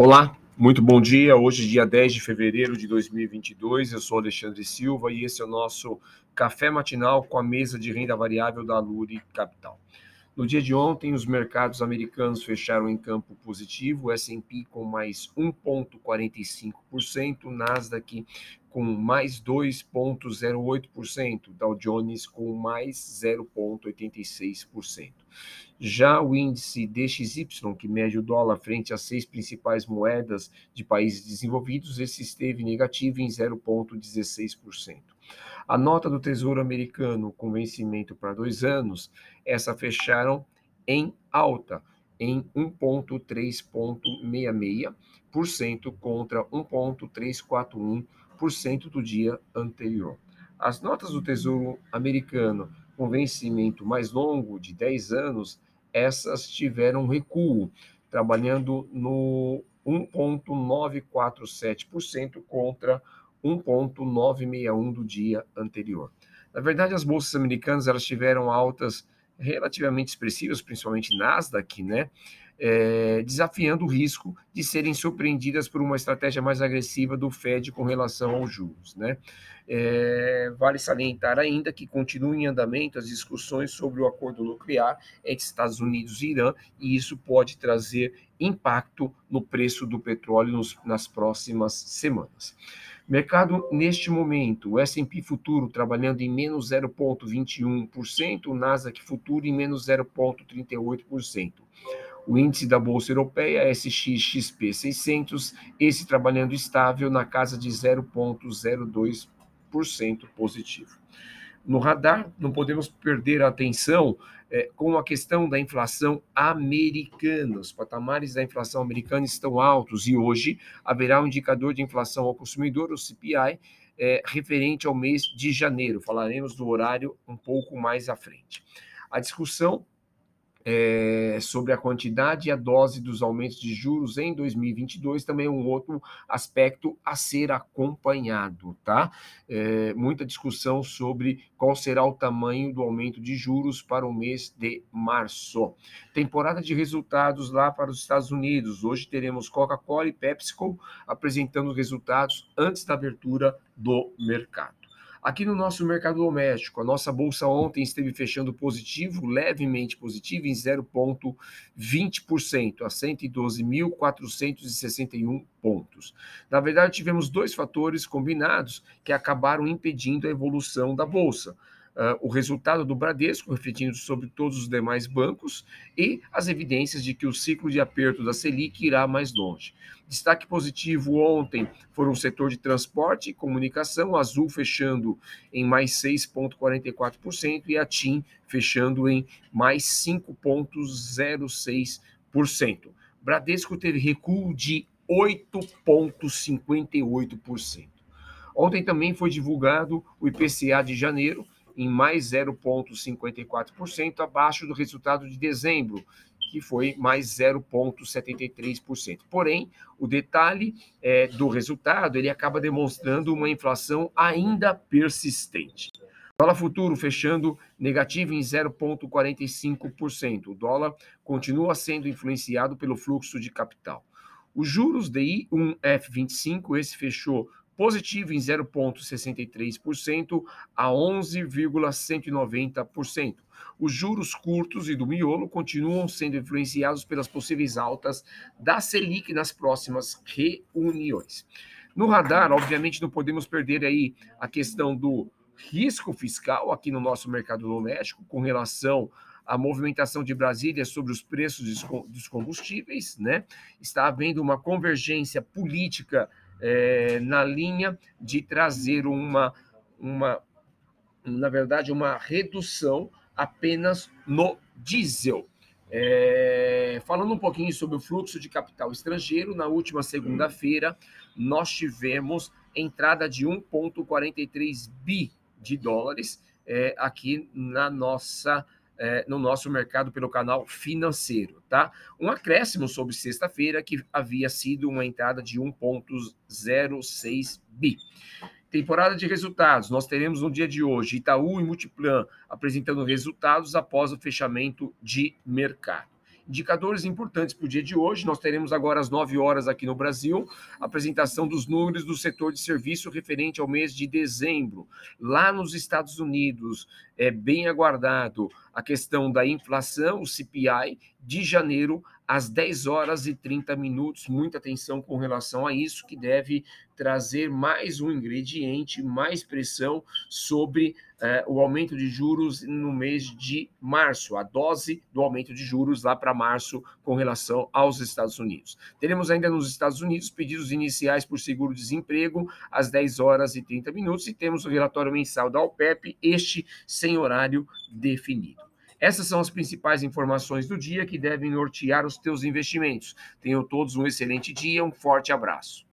Olá, muito bom dia. Hoje, dia 10 de fevereiro de 2022. Eu sou Alexandre Silva e esse é o nosso café matinal com a mesa de renda variável da Luri Capital. No dia de ontem, os mercados americanos fecharam em campo positivo, S&P com mais 1,45%, Nasdaq com mais 2,08%, Dow Jones com mais 0,86%. Já o índice DXY, que mede o dólar frente às seis principais moedas de países desenvolvidos, esse esteve negativo em 0,16%. A nota do Tesouro Americano com vencimento para dois anos, essa fecharam em alta, em 1,366% contra 1,341% do dia anterior. As notas do Tesouro Americano com vencimento mais longo, de 10 anos, essas tiveram recuo, trabalhando no 1,947% contra 1,961 do dia anterior. Na verdade, as bolsas americanas elas tiveram altas relativamente expressivas, principalmente Nasdaq, né? É, desafiando o risco de serem surpreendidas por uma estratégia mais agressiva do Fed com relação aos juros. Né? É, vale salientar ainda que continuam em andamento as discussões sobre o acordo nuclear entre Estados Unidos e Irã, e isso pode trazer impacto no preço do petróleo nos, nas próximas semanas. Mercado neste momento, o S&P futuro trabalhando em menos 0,21%, o Nasdaq futuro em menos 0,38%. O índice da Bolsa Europeia, SXXP 600, esse trabalhando estável na casa de 0,02% positivo. No radar, não podemos perder a atenção é, com a questão da inflação americana. Os patamares da inflação americana estão altos e hoje haverá um indicador de inflação ao consumidor, o CPI, é, referente ao mês de janeiro. Falaremos do horário um pouco mais à frente. A discussão é, sobre a quantidade e a dose dos aumentos de juros em 2022 também é um outro aspecto a ser acompanhado, tá? É, muita discussão sobre qual será o tamanho do aumento de juros para o mês de março. Temporada de resultados lá para os Estados Unidos. Hoje teremos Coca-Cola e PepsiCo apresentando resultados antes da abertura do mercado. Aqui no nosso mercado doméstico, a nossa bolsa ontem esteve fechando positivo, levemente positivo, em 0,20%, a 112.461 pontos. Na verdade, tivemos dois fatores combinados que acabaram impedindo a evolução da bolsa uh, o resultado do Bradesco, refletindo sobre todos os demais bancos, e as evidências de que o ciclo de aperto da Selic irá mais longe. Destaque positivo ontem foram o setor de transporte e comunicação, Azul fechando em mais 6,44% e a TIM fechando em mais 5,06%. Bradesco teve recuo de 8,58%. Ontem também foi divulgado o IPCA de janeiro, em mais 0,54%, abaixo do resultado de dezembro, que foi mais 0,73%. Porém, o detalhe é, do resultado ele acaba demonstrando uma inflação ainda persistente. Dólar futuro fechando negativo em 0,45%. O dólar continua sendo influenciado pelo fluxo de capital. Os juros DI 1F25, esse fechou positivo em 0,63% a 11,190%. Os juros curtos e do miolo continuam sendo influenciados pelas possíveis altas da Selic nas próximas reuniões. No radar, obviamente, não podemos perder aí a questão do risco fiscal aqui no nosso mercado doméstico com relação à movimentação de Brasília sobre os preços dos combustíveis, né? Está havendo uma convergência política é, na linha de trazer uma, uma, na verdade, uma redução apenas no diesel. É, falando um pouquinho sobre o fluxo de capital estrangeiro, na última segunda-feira nós tivemos entrada de 1,43 bi de dólares é, aqui na nossa é, no nosso mercado pelo canal financeiro, tá? Um acréscimo sobre sexta-feira que havia sido uma entrada de 1,06 bi. Temporada de resultados. Nós teremos no dia de hoje Itaú e Multiplan apresentando resultados após o fechamento de mercado. Indicadores importantes para o dia de hoje, nós teremos agora às 9 horas aqui no Brasil, a apresentação dos números do setor de serviço referente ao mês de dezembro. Lá nos Estados Unidos, é bem aguardado a questão da inflação, o CPI, de janeiro às 10 horas e 30 minutos. Muita atenção com relação a isso, que deve trazer mais um ingrediente, mais pressão sobre eh, o aumento de juros no mês de março, a dose do aumento de juros lá para março com relação aos Estados Unidos. Teremos ainda nos Estados Unidos pedidos iniciais por seguro-desemprego às 10 horas e 30 minutos e temos o relatório mensal da OPEP, este sem horário definido. Essas são as principais informações do dia que devem nortear os teus investimentos. Tenham todos um excelente dia, um forte abraço.